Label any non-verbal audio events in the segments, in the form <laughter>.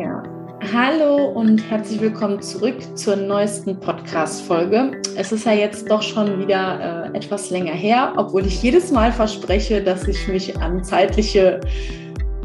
Ja. Hallo und herzlich willkommen zurück zur neuesten Podcast-Folge. Es ist ja jetzt doch schon wieder äh, etwas länger her, obwohl ich jedes Mal verspreche, dass ich mich an zeitliche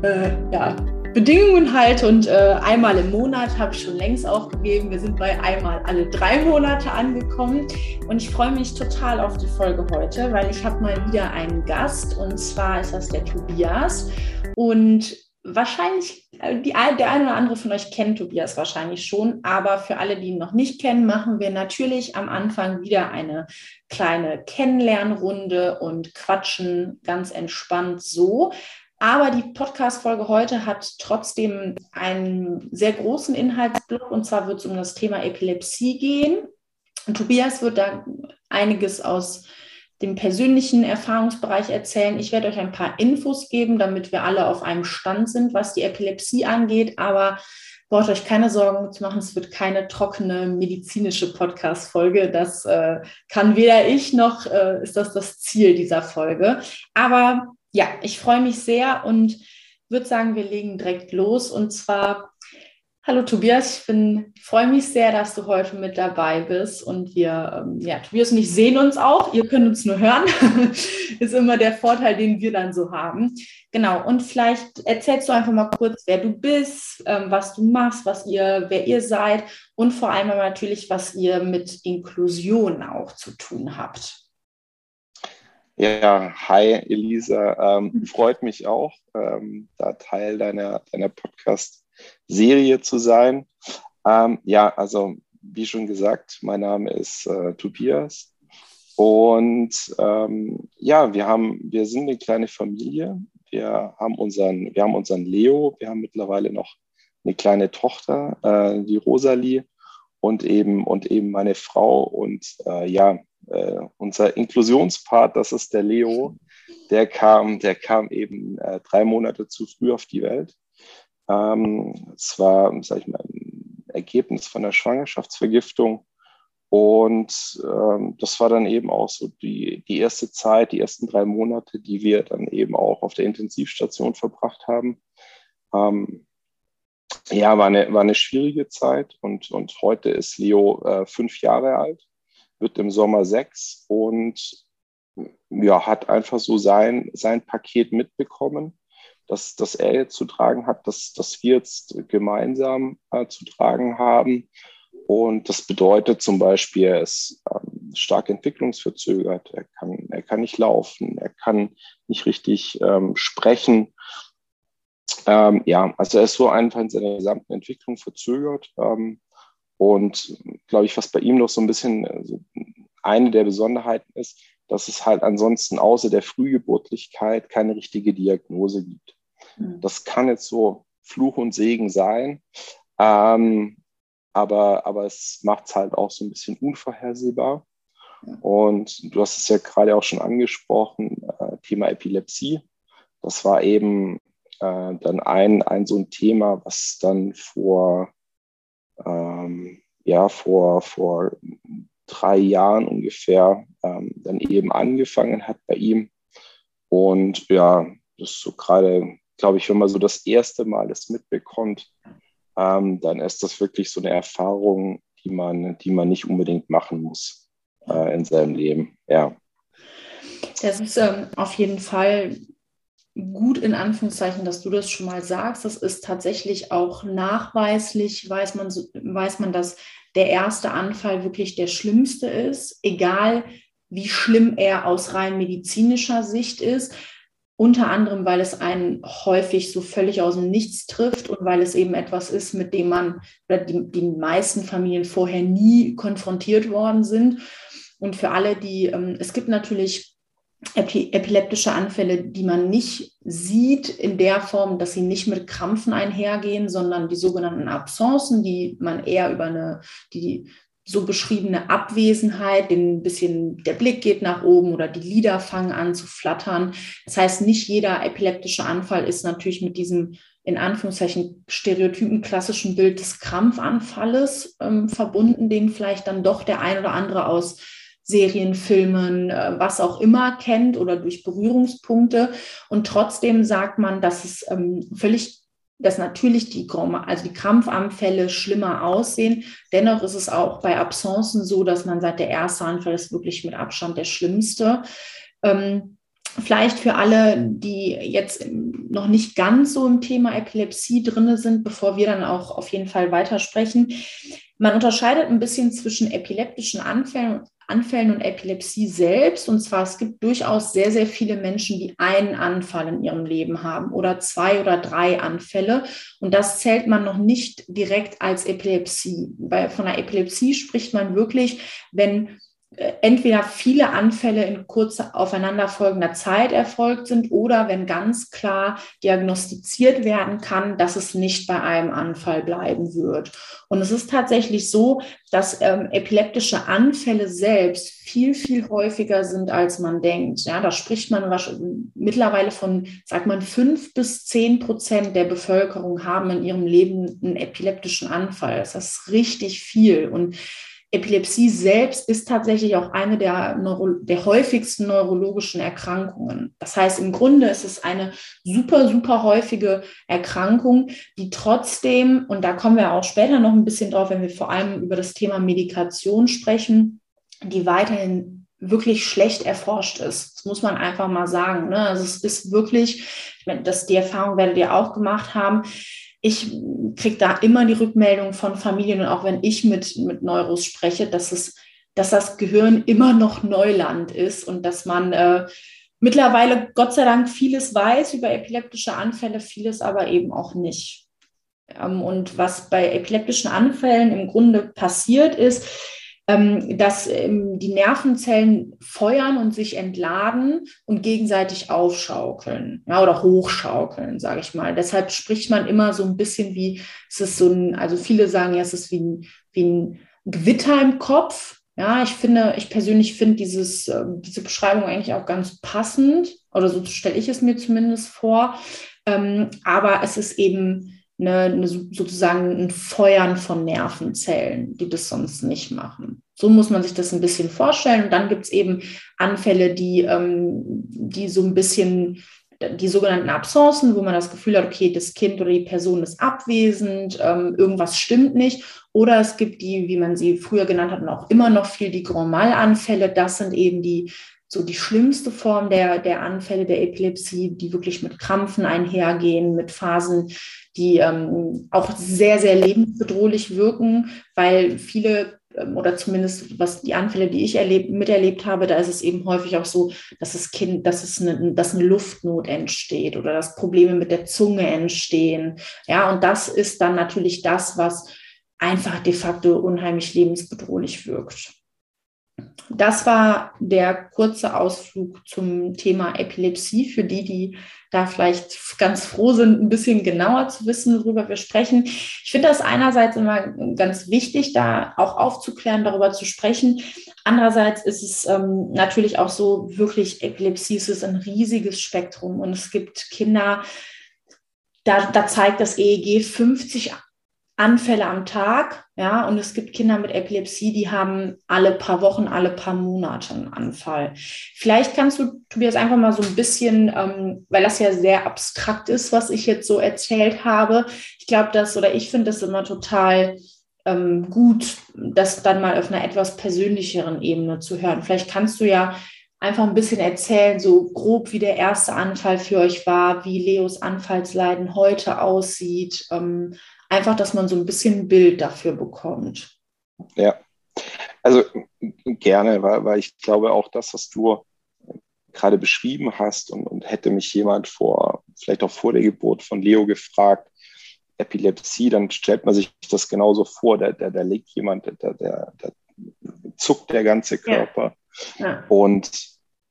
äh, ja, Bedingungen halte und äh, einmal im Monat habe ich schon längst aufgegeben. Wir sind bei einmal alle drei Monate angekommen und ich freue mich total auf die Folge heute, weil ich habe mal wieder einen Gast und zwar ist das der Tobias und wahrscheinlich, äh, die, der eine oder andere von euch kennt Tobias wahrscheinlich schon, aber für alle, die ihn noch nicht kennen, machen wir natürlich am Anfang wieder eine kleine Kennenlernrunde und quatschen ganz entspannt so. Aber die Podcast-Folge heute hat trotzdem einen sehr großen Inhaltsblock und zwar wird es um das Thema Epilepsie gehen. Und Tobias wird da einiges aus dem persönlichen Erfahrungsbereich erzählen. Ich werde euch ein paar Infos geben, damit wir alle auf einem Stand sind, was die Epilepsie angeht. Aber braucht euch keine Sorgen zu machen, es wird keine trockene medizinische Podcast-Folge. Das äh, kann weder ich noch äh, ist das das Ziel dieser Folge. Aber ja, ich freue mich sehr und würde sagen, wir legen direkt los. Und zwar, hallo Tobias, ich bin, freue mich sehr, dass du heute mit dabei bist. Und wir, ähm, ja, Tobias und ich sehen uns auch. Ihr könnt uns nur hören. <laughs> Ist immer der Vorteil, den wir dann so haben. Genau. Und vielleicht erzählst du einfach mal kurz, wer du bist, ähm, was du machst, was ihr, wer ihr seid und vor allem natürlich, was ihr mit Inklusion auch zu tun habt. Ja, hi Elisa, ähm, freut mich auch, ähm, da Teil deiner, deiner Podcast-Serie zu sein. Ähm, ja, also wie schon gesagt, mein Name ist äh, Tobias und ähm, ja, wir haben, wir sind eine kleine Familie. Wir haben unseren, wir haben unseren Leo, wir haben mittlerweile noch eine kleine Tochter, äh, die Rosalie und eben und eben meine Frau und äh, ja, äh, unser Inklusionspart, das ist der Leo, der kam, der kam eben äh, drei Monate zu früh auf die Welt. Ähm, es war, sag ich mal, ein Ergebnis von der Schwangerschaftsvergiftung. Und ähm, das war dann eben auch so die, die erste Zeit, die ersten drei Monate, die wir dann eben auch auf der Intensivstation verbracht haben. Ähm, ja, war eine, war eine schwierige Zeit und, und heute ist Leo äh, fünf Jahre alt wird im Sommer sechs und ja, hat einfach so sein, sein Paket mitbekommen, dass, dass er jetzt zu tragen hat, dass, dass wir jetzt gemeinsam äh, zu tragen haben. Und das bedeutet zum Beispiel, er ist ähm, stark entwicklungsverzögert, er kann, er kann nicht laufen, er kann nicht richtig ähm, sprechen. Ähm, ja, also er ist so einfach in seiner gesamten Entwicklung verzögert. Ähm, und glaube ich, was bei ihm noch so ein bisschen also eine der Besonderheiten ist, dass es halt ansonsten außer der Frühgeburtlichkeit keine richtige Diagnose gibt. Mhm. Das kann jetzt so Fluch und Segen sein, ähm, aber, aber es macht es halt auch so ein bisschen unvorhersehbar. Und du hast es ja gerade auch schon angesprochen, äh, Thema Epilepsie. Das war eben äh, dann ein, ein so ein Thema, was dann vor ähm, ja, vor, vor drei Jahren ungefähr ähm, dann eben angefangen hat bei ihm. Und ja, das ist so gerade, glaube ich, wenn man so das erste Mal das mitbekommt, ähm, dann ist das wirklich so eine Erfahrung, die man, die man nicht unbedingt machen muss äh, in seinem Leben. Ja. Das ist ähm, auf jeden Fall gut in Anführungszeichen, dass du das schon mal sagst. Das ist tatsächlich auch nachweislich, weiß man, weiß man, dass der erste Anfall wirklich der schlimmste ist, egal wie schlimm er aus rein medizinischer Sicht ist. Unter anderem, weil es einen häufig so völlig aus dem Nichts trifft und weil es eben etwas ist, mit dem man oder die, die meisten Familien vorher nie konfrontiert worden sind. Und für alle, die, ähm, es gibt natürlich epileptische Anfälle, die man nicht sieht in der Form, dass sie nicht mit Krampfen einhergehen, sondern die sogenannten Absenzen, die man eher über eine, die so beschriebene Abwesenheit, ein bisschen der Blick geht nach oben oder die Lider fangen an zu flattern. Das heißt, nicht jeder epileptische Anfall ist natürlich mit diesem in Anführungszeichen stereotypen klassischen Bild des Krampfanfalles ähm, verbunden, den vielleicht dann doch der ein oder andere aus Serienfilmen, äh, was auch immer kennt oder durch Berührungspunkte. Und trotzdem sagt man, dass es ähm, völlig dass natürlich die, also die Krampfanfälle schlimmer aussehen. Dennoch ist es auch bei Absenzen so, dass man sagt, der erste Anfall ist wirklich mit Abstand der schlimmste. Ähm, vielleicht für alle, die jetzt noch nicht ganz so im Thema Epilepsie drin sind, bevor wir dann auch auf jeden Fall weitersprechen. Man unterscheidet ein bisschen zwischen epileptischen Anfällen Anfällen und Epilepsie selbst. Und zwar, es gibt durchaus sehr, sehr viele Menschen, die einen Anfall in ihrem Leben haben oder zwei oder drei Anfälle. Und das zählt man noch nicht direkt als Epilepsie. Bei, von einer Epilepsie spricht man wirklich, wenn entweder viele Anfälle in kurzer aufeinanderfolgender Zeit erfolgt sind oder wenn ganz klar diagnostiziert werden kann, dass es nicht bei einem Anfall bleiben wird. Und es ist tatsächlich so, dass ähm, epileptische Anfälle selbst viel, viel häufiger sind, als man denkt. Ja, da spricht man mittlerweile von, sagt man, fünf bis zehn Prozent der Bevölkerung haben in ihrem Leben einen epileptischen Anfall. Das ist richtig viel. Und Epilepsie selbst ist tatsächlich auch eine der, Neuro der häufigsten neurologischen Erkrankungen. Das heißt, im Grunde ist es eine super, super häufige Erkrankung, die trotzdem, und da kommen wir auch später noch ein bisschen drauf, wenn wir vor allem über das Thema Medikation sprechen, die weiterhin wirklich schlecht erforscht ist. Das muss man einfach mal sagen. Ne? Also es ist wirklich, ich meine, das, die Erfahrung werdet ihr auch gemacht haben, ich kriege da immer die Rückmeldung von Familien und auch wenn ich mit, mit Neuros spreche, dass, es, dass das Gehirn immer noch Neuland ist und dass man äh, mittlerweile Gott sei Dank vieles weiß über epileptische Anfälle, vieles aber eben auch nicht. Ähm, und was bei epileptischen Anfällen im Grunde passiert ist, dass ähm, die Nervenzellen feuern und sich entladen und gegenseitig aufschaukeln ja, oder hochschaukeln, sage ich mal. Deshalb spricht man immer so ein bisschen wie, es ist so ein, also viele sagen ja, es ist wie ein, wie ein Gewitter im Kopf. Ja, ich finde, ich persönlich finde dieses, äh, diese Beschreibung eigentlich auch ganz passend, oder so stelle ich es mir zumindest vor. Ähm, aber es ist eben eine, eine, sozusagen ein Feuern von Nervenzellen, die das sonst nicht machen. So muss man sich das ein bisschen vorstellen. Und dann gibt es eben Anfälle, die, ähm, die so ein bisschen die sogenannten Absenzen, wo man das Gefühl hat, okay, das Kind oder die Person ist abwesend, ähm, irgendwas stimmt nicht. Oder es gibt die, wie man sie früher genannt hat und auch immer noch viel, die Grand Mal-Anfälle. Das sind eben die so die schlimmste Form der, der Anfälle der Epilepsie, die wirklich mit Krampfen einhergehen, mit Phasen, die ähm, auch sehr, sehr lebensbedrohlich wirken, weil viele ähm, oder zumindest was die Anfälle, die ich erlebt, miterlebt habe, da ist es eben häufig auch so, dass das Kind, dass es eine, dass eine Luftnot entsteht oder dass Probleme mit der Zunge entstehen. Ja, und das ist dann natürlich das, was einfach de facto unheimlich lebensbedrohlich wirkt. Das war der kurze Ausflug zum Thema Epilepsie für die, die da vielleicht ganz froh sind, ein bisschen genauer zu wissen, worüber wir sprechen. Ich finde das einerseits immer ganz wichtig, da auch aufzuklären, darüber zu sprechen. Andererseits ist es ähm, natürlich auch so, wirklich Epilepsie ist ein riesiges Spektrum und es gibt Kinder, da, da zeigt das EEG 50 Anfälle am Tag, ja, und es gibt Kinder mit Epilepsie, die haben alle paar Wochen, alle paar Monate einen Anfall. Vielleicht kannst du, Tobias, einfach mal so ein bisschen, ähm, weil das ja sehr abstrakt ist, was ich jetzt so erzählt habe. Ich glaube, das oder ich finde das immer total ähm, gut, das dann mal auf einer etwas persönlicheren Ebene zu hören. Vielleicht kannst du ja einfach ein bisschen erzählen, so grob, wie der erste Anfall für euch war, wie Leos Anfallsleiden heute aussieht. Ähm, einfach, dass man so ein bisschen ein Bild dafür bekommt. Ja, also gerne, weil, weil ich glaube auch das, was du gerade beschrieben hast und, und hätte mich jemand vor, vielleicht auch vor der Geburt von Leo gefragt, Epilepsie, dann stellt man sich das genauso vor, da, da, da liegt jemand, da, da, da zuckt der ganze Körper. Ja. Ja. Und,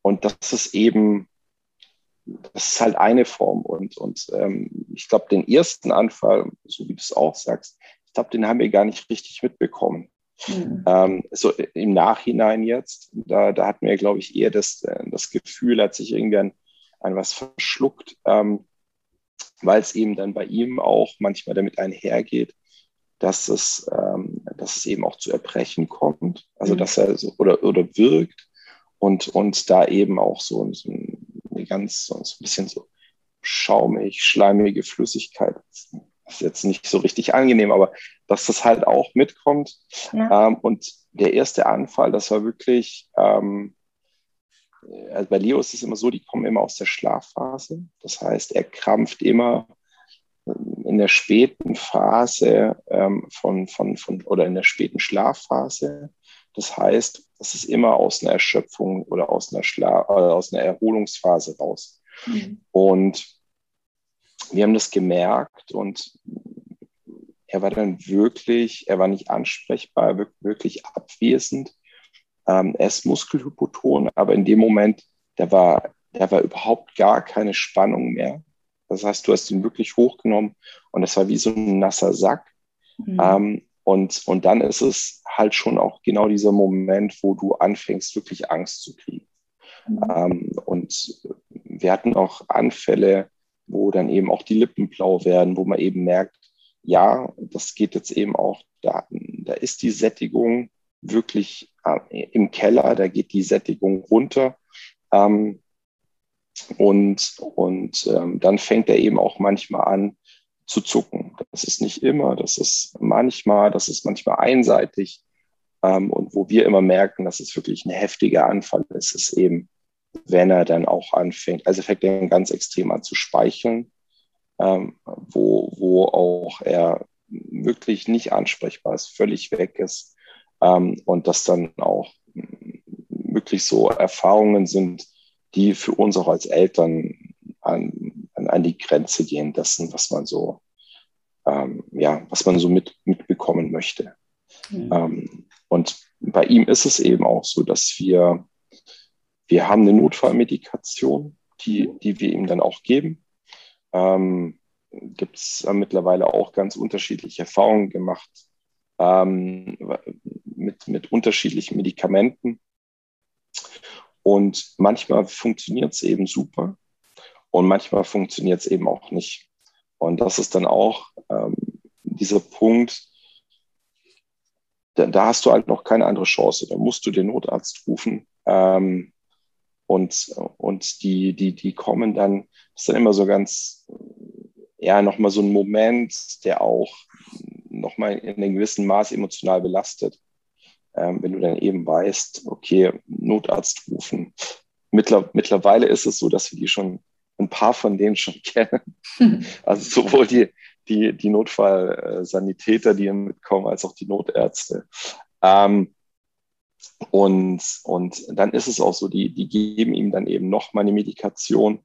und das ist eben das ist halt eine Form. Und, und ähm, ich glaube, den ersten Anfall, so wie du es auch sagst, ich glaube, den haben wir gar nicht richtig mitbekommen. Mhm. Ähm, so im Nachhinein jetzt, da, da hatten wir, glaube ich, eher das, äh, das Gefühl, hat sich irgendwie an, an was verschluckt, ähm, weil es eben dann bei ihm auch manchmal damit einhergeht, dass es, ähm, dass es eben auch zu Erbrechen kommt. Also, mhm. dass er so oder, oder wirkt und, und da eben auch so, so ein eine ganz so ein bisschen so schaumig, schleimige Flüssigkeit. Das ist jetzt nicht so richtig angenehm, aber dass das halt auch mitkommt. Ja. Ähm, und der erste Anfall, das war wirklich, ähm, also bei Leo ist es immer so, die kommen immer aus der Schlafphase. Das heißt, er krampft immer in der späten Phase ähm, von, von, von, oder in der späten Schlafphase. Das heißt, das ist immer aus einer Erschöpfung oder aus einer, Schla äh, aus einer Erholungsphase raus. Mhm. Und wir haben das gemerkt und er war dann wirklich, er war nicht ansprechbar, wirklich abwesend. Ähm, er ist Muskelhypoton, aber in dem Moment, da war, da war überhaupt gar keine Spannung mehr. Das heißt, du hast ihn wirklich hochgenommen und das war wie so ein nasser Sack. Mhm. Ähm, und, und dann ist es halt schon auch genau dieser Moment, wo du anfängst, wirklich Angst zu kriegen. Mhm. Ähm, und wir hatten auch Anfälle, wo dann eben auch die Lippen blau werden, wo man eben merkt, ja, das geht jetzt eben auch, da, da ist die Sättigung wirklich äh, im Keller, da geht die Sättigung runter. Ähm, und und ähm, dann fängt er eben auch manchmal an zu zucken. Das ist nicht immer, das ist manchmal, das ist manchmal einseitig. Ähm, und wo wir immer merken, dass es wirklich ein heftiger Anfall ist, ist eben, wenn er dann auch anfängt, also fängt er ganz extrem an zu speicheln, ähm, wo, wo auch er wirklich nicht ansprechbar ist, völlig weg ist. Ähm, und das dann auch wirklich so Erfahrungen sind, die für uns auch als Eltern an, die Grenze gehen dessen, was man so, ähm, ja, was man so mit, mitbekommen möchte. Mhm. Ähm, und bei ihm ist es eben auch so, dass wir, wir haben eine Notfallmedikation, die, die wir ihm dann auch geben. Ähm, Gibt es mittlerweile auch ganz unterschiedliche Erfahrungen gemacht ähm, mit, mit unterschiedlichen Medikamenten. Und manchmal funktioniert es eben super und manchmal funktioniert es eben auch nicht. Und das ist dann auch ähm, dieser Punkt, da, da, hast du halt noch keine andere Chance. Da musst du den Notarzt rufen. Ähm, und, und die, die, die kommen dann, das ist dann immer so ganz, ja, nochmal so ein Moment, der auch nochmal in einem gewissen Maß emotional belastet ähm, wenn du dann eben weißt, okay, Notarzt rufen. Mittler, mittlerweile ist es so, dass wir die schon, ein paar von denen schon <laughs> kennen. <laughs> Also sowohl die, die, die Notfallsanitäter, die mitkommen, als auch die Notärzte. Ähm, und, und dann ist es auch so, die, die geben ihm dann eben noch mal eine Medikation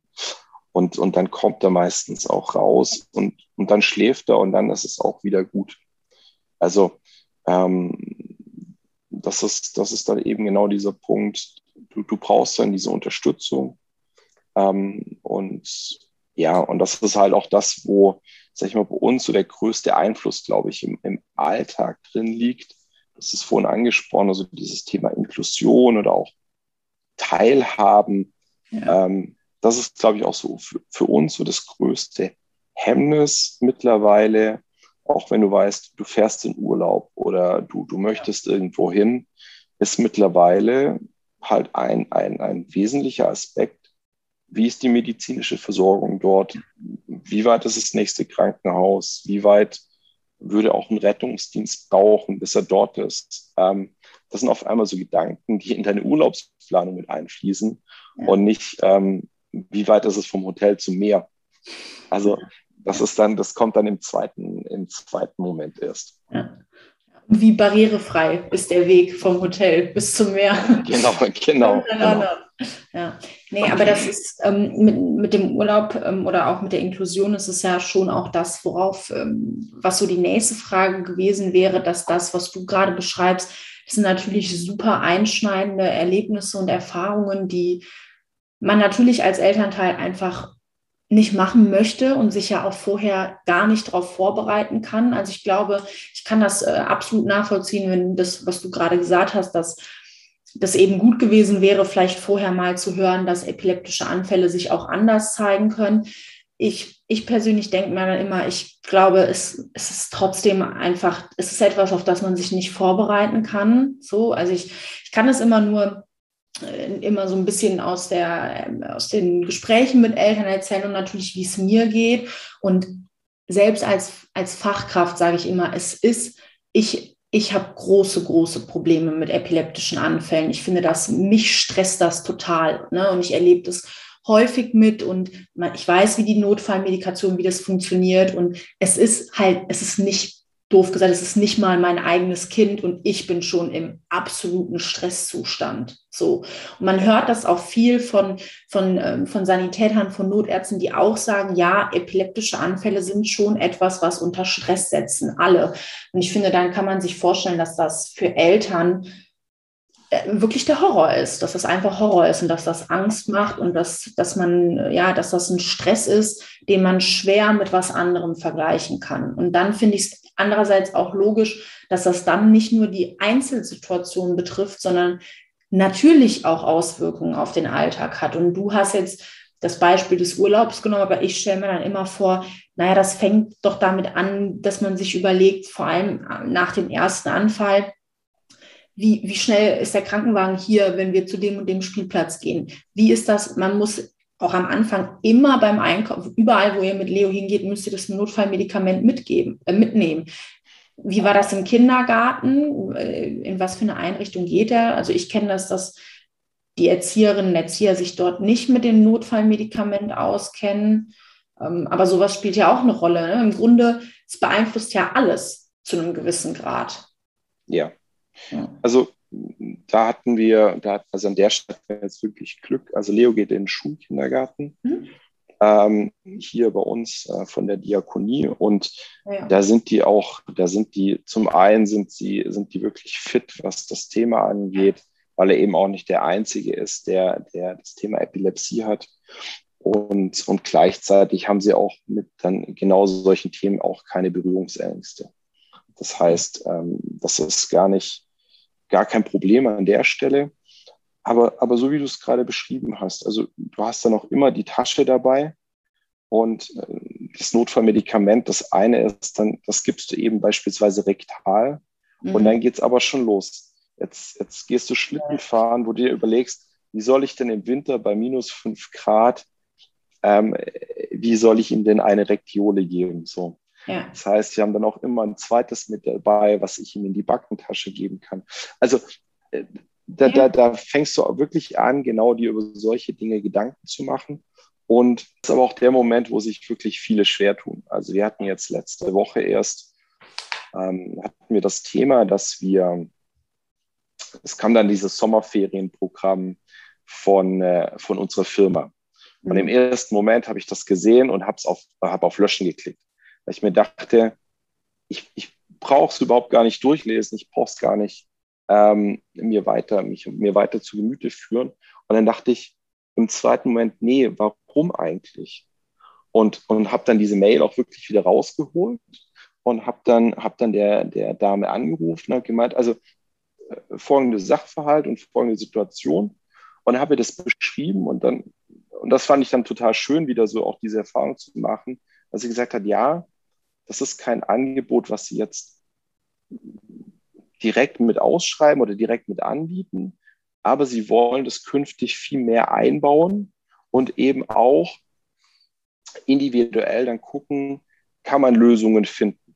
und, und dann kommt er meistens auch raus und, und dann schläft er und dann ist es auch wieder gut. Also ähm, das ist, das ist dann eben genau dieser Punkt. Du, du brauchst dann diese Unterstützung. Ähm, und ja, und das ist halt auch das, wo, sag ich mal, bei uns so der größte Einfluss, glaube ich, im, im Alltag drin liegt. Das ist vorhin angesprochen, also dieses Thema Inklusion oder auch Teilhaben. Ja. Ähm, das ist, glaube ich, auch so für, für uns so das größte Hemmnis mittlerweile, auch wenn du weißt, du fährst in Urlaub oder du, du möchtest irgendwo hin, ist mittlerweile halt ein, ein, ein wesentlicher Aspekt. Wie ist die medizinische Versorgung dort? Wie weit ist das nächste Krankenhaus? Wie weit würde auch ein Rettungsdienst brauchen, bis er dort ist? Ähm, das sind auf einmal so Gedanken, die in deine Urlaubsplanung mit einfließen ja. und nicht, ähm, wie weit ist es vom Hotel zum Meer? Also das ist dann, das kommt dann im zweiten, im zweiten Moment erst. Ja. Wie barrierefrei ist der Weg vom Hotel bis zum Meer? Genau, genau. genau. Ja, nee, aber das ist ähm, mit, mit dem Urlaub ähm, oder auch mit der Inklusion ist es ja schon auch das, worauf, ähm, was so die nächste Frage gewesen wäre, dass das, was du gerade beschreibst, das sind natürlich super einschneidende Erlebnisse und Erfahrungen, die man natürlich als Elternteil einfach nicht machen möchte und sich ja auch vorher gar nicht darauf vorbereiten kann. Also ich glaube, ich kann das äh, absolut nachvollziehen, wenn das, was du gerade gesagt hast, dass das eben gut gewesen wäre, vielleicht vorher mal zu hören, dass epileptische Anfälle sich auch anders zeigen können. Ich, ich persönlich denke mir dann immer, ich glaube, es, es ist trotzdem einfach, es ist etwas, auf das man sich nicht vorbereiten kann. So, also ich, ich kann es immer nur äh, immer so ein bisschen aus, der, ähm, aus den Gesprächen mit Eltern erzählen und natürlich, wie es mir geht. Und selbst als, als Fachkraft sage ich immer, es ist, ich, ich habe große, große Probleme mit epileptischen Anfällen. Ich finde das, mich stresst das total. Ne? Und ich erlebe das häufig mit und ich weiß, wie die Notfallmedikation, wie das funktioniert. Und es ist halt, es ist nicht doof gesagt, es ist nicht mal mein eigenes Kind und ich bin schon im absoluten Stresszustand. So. Und man hört das auch viel von, von, ähm, von Sanitätern, von Notärzten, die auch sagen, ja, epileptische Anfälle sind schon etwas, was unter Stress setzen, alle. Und ich finde, dann kann man sich vorstellen, dass das für Eltern wirklich der Horror ist, dass das einfach Horror ist und dass das Angst macht und dass, dass man, ja, dass das ein Stress ist, den man schwer mit was anderem vergleichen kann. Und dann finde ich es andererseits auch logisch, dass das dann nicht nur die Einzelsituation betrifft, sondern natürlich auch Auswirkungen auf den Alltag hat. Und du hast jetzt das Beispiel des Urlaubs genommen, aber ich stelle mir dann immer vor, naja, das fängt doch damit an, dass man sich überlegt, vor allem nach dem ersten Anfall, wie, wie schnell ist der Krankenwagen hier, wenn wir zu dem und dem Spielplatz gehen? Wie ist das? Man muss auch am Anfang immer beim Einkauf, überall, wo ihr mit Leo hingeht, müsst ihr das Notfallmedikament mitgeben, äh, mitnehmen. Wie war das im Kindergarten? Äh, in was für eine Einrichtung geht er? Also ich kenne das, dass die Erzieherinnen und Erzieher sich dort nicht mit dem Notfallmedikament auskennen. Ähm, aber sowas spielt ja auch eine Rolle. Ne? Im Grunde, es beeinflusst ja alles zu einem gewissen Grad. Ja, also da hatten wir, da, also an der Stelle jetzt wirklich Glück. Also Leo geht in den Schulkindergarten. Mhm. Ähm, hier bei uns äh, von der Diakonie und ja. da sind die auch, da sind die, zum einen sind sie, sind die wirklich fit, was das Thema angeht, weil er eben auch nicht der Einzige ist, der, der das Thema Epilepsie hat. Und, und gleichzeitig haben sie auch mit dann genau solchen Themen auch keine Berührungsängste. Das heißt, ähm, das ist gar nicht, gar kein Problem an der Stelle. Aber, aber so wie du es gerade beschrieben hast, also du hast dann auch immer die Tasche dabei und äh, das Notfallmedikament, das eine ist dann, das gibst du eben beispielsweise rektal mhm. und dann geht es aber schon los. Jetzt, jetzt gehst du Schlitten fahren, wo du dir überlegst, wie soll ich denn im Winter bei minus fünf Grad, ähm, wie soll ich ihm denn eine Rektiole geben? So. Ja. Das heißt, wir haben dann auch immer ein zweites mit dabei, was ich ihm in die Backentasche geben kann. Also äh, da, ja. da, da fängst du wirklich an, genau dir über solche Dinge Gedanken zu machen. Und das ist aber auch der Moment, wo sich wirklich viele schwer tun. Also wir hatten jetzt letzte Woche erst, ähm, hatten wir das Thema, dass wir, es kam dann dieses Sommerferienprogramm von, äh, von unserer Firma. Und im mhm. ersten Moment habe ich das gesehen und habe auf, hab auf Löschen geklickt weil ich mir dachte, ich, ich brauche es überhaupt gar nicht durchlesen, ich brauche es gar nicht ähm, mir, weiter, mich, mir weiter zu Gemüte führen. Und dann dachte ich im zweiten Moment, nee, warum eigentlich? Und, und habe dann diese Mail auch wirklich wieder rausgeholt und habe dann, hab dann der, der Dame angerufen und gemeint, also äh, folgende Sachverhalt und folgende Situation. Und habe das beschrieben und dann, und das fand ich dann total schön, wieder so auch diese Erfahrung zu machen, dass sie gesagt hat, ja, das ist kein Angebot, was sie jetzt direkt mit ausschreiben oder direkt mit anbieten, aber sie wollen das künftig viel mehr einbauen und eben auch individuell dann gucken, kann man Lösungen finden.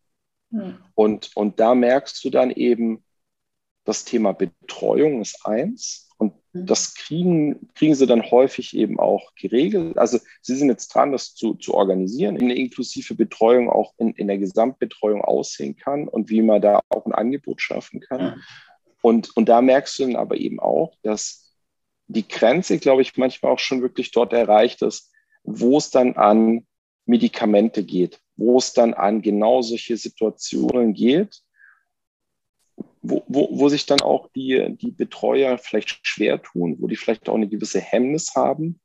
Mhm. Und, und da merkst du dann eben, das Thema Betreuung ist eins. Und. Das kriegen, kriegen sie dann häufig eben auch geregelt. Also sie sind jetzt dran, das zu, zu organisieren, eine inklusive Betreuung auch in, in der Gesamtbetreuung aussehen kann und wie man da auch ein Angebot schaffen kann. Und, und da merkst du dann aber eben auch, dass die Grenze, glaube ich, manchmal auch schon wirklich dort erreicht ist, wo es dann an Medikamente geht, wo es dann an genau solche Situationen geht, wo, wo, wo sich dann auch die, die Betreuer vielleicht schwer tun, wo die vielleicht auch eine gewisse Hemmnis haben.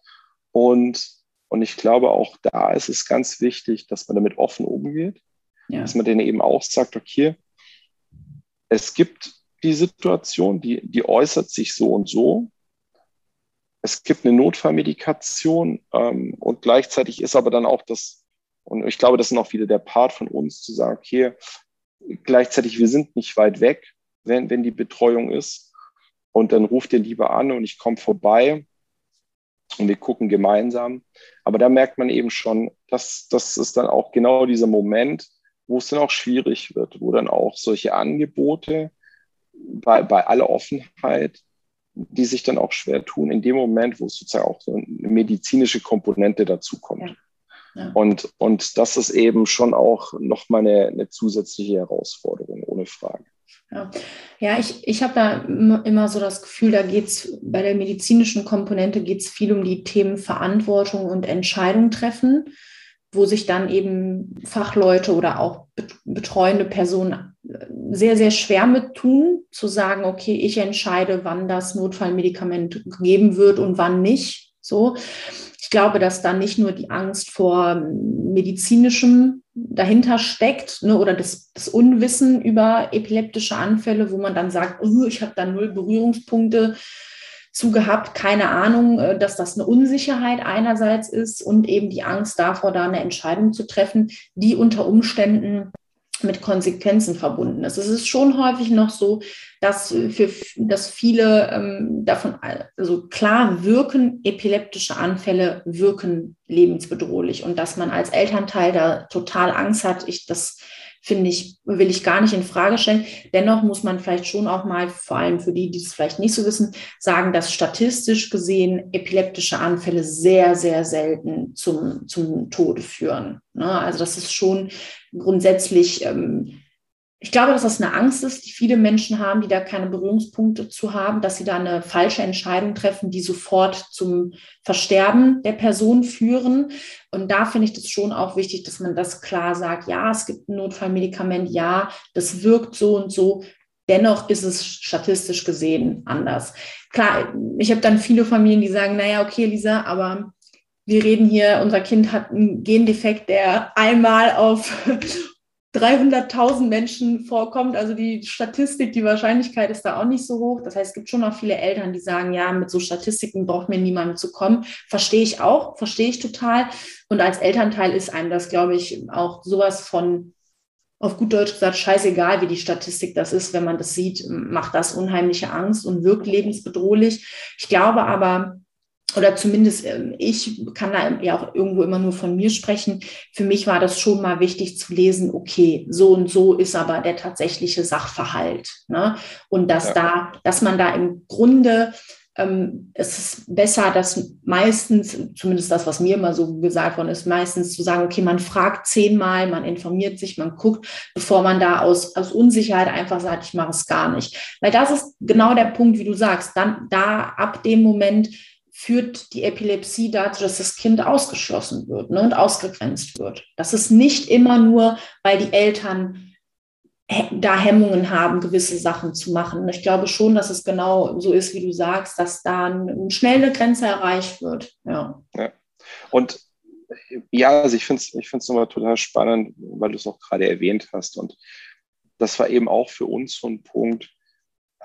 Und, und ich glaube, auch da ist es ganz wichtig, dass man damit offen umgeht, ja. dass man denen eben auch sagt, okay, es gibt die Situation, die, die äußert sich so und so. Es gibt eine Notfallmedikation ähm, und gleichzeitig ist aber dann auch das, und ich glaube, das ist auch wieder der Part von uns, zu sagen, okay, gleichzeitig, wir sind nicht weit weg wenn, wenn die Betreuung ist. und dann ruft ihr lieber an und ich komme vorbei und wir gucken gemeinsam. Aber da merkt man eben schon, dass das ist dann auch genau dieser Moment, wo es dann auch schwierig wird, wo dann auch solche Angebote bei, bei aller Offenheit, die sich dann auch schwer tun, in dem Moment, wo es sozusagen auch so eine medizinische Komponente dazukommt. Ja. Ja. Und, und das ist eben schon auch nochmal eine, eine zusätzliche Herausforderung, ohne Frage. Ja, ja ich, ich habe da immer so das Gefühl, da geht es bei der medizinischen Komponente geht es viel um die Themen Verantwortung und Entscheidung treffen, wo sich dann eben Fachleute oder auch betreuende Personen sehr, sehr schwer mit tun, zu sagen, okay, ich entscheide, wann das Notfallmedikament gegeben wird und wann nicht. So. Ich glaube, dass da nicht nur die Angst vor medizinischem dahinter steckt ne, oder das, das, Unwissen über epileptische Anfälle, wo man dann sagt, oh, ich habe da null Berührungspunkte zu gehabt, keine Ahnung, äh, dass das eine Unsicherheit einerseits ist und eben die Angst davor, da eine Entscheidung zu treffen, die unter Umständen mit Konsequenzen verbunden ist. Es ist schon häufig noch so, dass, für, dass viele ähm, davon, also klar wirken, epileptische Anfälle wirken lebensbedrohlich und dass man als Elternteil da total Angst hat, ich das finde ich, will ich gar nicht in Frage stellen. Dennoch muss man vielleicht schon auch mal, vor allem für die, die es vielleicht nicht so wissen, sagen, dass statistisch gesehen epileptische Anfälle sehr, sehr selten zum, zum Tode führen. Ne? Also das ist schon grundsätzlich ähm, ich glaube, dass das eine Angst ist, die viele Menschen haben, die da keine Berührungspunkte zu haben, dass sie da eine falsche Entscheidung treffen, die sofort zum Versterben der Person führen. Und da finde ich das schon auch wichtig, dass man das klar sagt. Ja, es gibt ein Notfallmedikament. Ja, das wirkt so und so. Dennoch ist es statistisch gesehen anders. Klar, ich habe dann viele Familien, die sagen, naja, okay, Lisa, aber wir reden hier, unser Kind hat einen Gendefekt, der einmal auf 300.000 Menschen vorkommt. Also die Statistik, die Wahrscheinlichkeit ist da auch nicht so hoch. Das heißt, es gibt schon noch viele Eltern, die sagen, ja, mit so Statistiken braucht mir niemand zu kommen. Verstehe ich auch, verstehe ich total. Und als Elternteil ist einem das, glaube ich, auch sowas von auf gut Deutsch gesagt, scheißegal, wie die Statistik das ist, wenn man das sieht, macht das unheimliche Angst und wirkt lebensbedrohlich. Ich glaube aber, oder zumindest ähm, ich kann da ja auch irgendwo immer nur von mir sprechen. Für mich war das schon mal wichtig zu lesen, okay, so und so ist aber der tatsächliche Sachverhalt. Ne? Und dass ja. da, dass man da im Grunde ähm, es ist besser, dass meistens, zumindest das, was mir immer so gesagt worden ist, meistens zu sagen, okay, man fragt zehnmal, man informiert sich, man guckt, bevor man da aus, aus Unsicherheit einfach sagt, ich mache es gar nicht. Weil das ist genau der Punkt, wie du sagst, dann da ab dem Moment führt die Epilepsie dazu, dass das Kind ausgeschlossen wird ne, und ausgegrenzt wird. Das ist nicht immer nur, weil die Eltern da Hemmungen haben, gewisse Sachen zu machen. Ich glaube schon, dass es genau so ist, wie du sagst, dass da schnell eine Grenze erreicht wird. Ja. ja. Und ja, also ich finde es ich nochmal total spannend, weil du es auch gerade erwähnt hast. Und das war eben auch für uns so ein Punkt,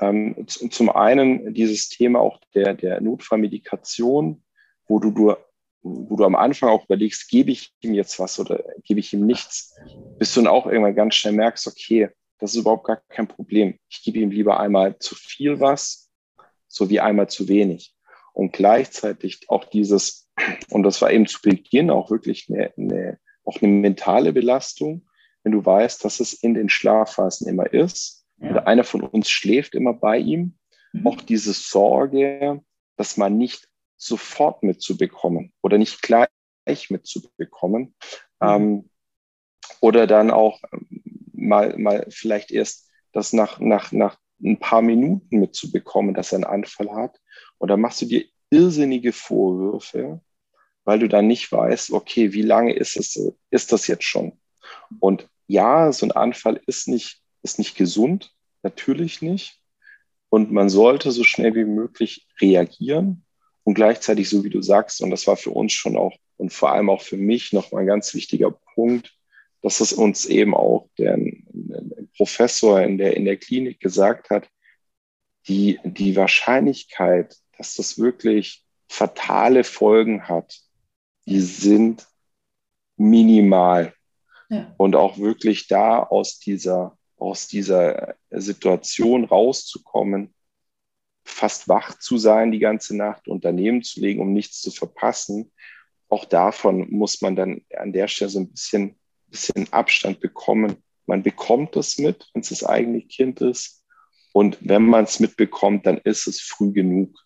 ähm, zum einen dieses Thema auch der, der Notfallmedikation, wo du, du, wo du am Anfang auch überlegst, gebe ich ihm jetzt was oder gebe ich ihm nichts, bis du dann auch irgendwann ganz schnell merkst, okay, das ist überhaupt gar kein Problem. Ich gebe ihm lieber einmal zu viel was, sowie einmal zu wenig. Und gleichzeitig auch dieses, und das war eben zu Beginn auch wirklich eine, eine, auch eine mentale Belastung, wenn du weißt, dass es in den Schlafphasen immer ist, ja. oder einer von uns schläft immer bei ihm. Mhm. Auch diese Sorge, dass man nicht sofort mitzubekommen oder nicht gleich mitzubekommen. Mhm. Ähm, oder dann auch mal, mal vielleicht erst das nach, nach, nach ein paar Minuten mitzubekommen, dass er einen Anfall hat. Und dann machst du dir irrsinnige Vorwürfe, weil du dann nicht weißt, okay, wie lange ist es, ist das jetzt schon? Und ja, so ein Anfall ist nicht ist nicht gesund, natürlich nicht. Und man sollte so schnell wie möglich reagieren und gleichzeitig, so wie du sagst, und das war für uns schon auch und vor allem auch für mich noch mal ein ganz wichtiger Punkt, dass es uns eben auch der, der Professor in der, in der Klinik gesagt hat, die, die Wahrscheinlichkeit, dass das wirklich fatale Folgen hat, die sind minimal. Ja. Und auch wirklich da aus dieser aus dieser Situation rauszukommen, fast wach zu sein die ganze Nacht und daneben zu legen, um nichts zu verpassen. Auch davon muss man dann an der Stelle so ein bisschen, bisschen Abstand bekommen. Man bekommt das mit, wenn es das eigene Kind ist. Und wenn man es mitbekommt, dann ist es früh genug.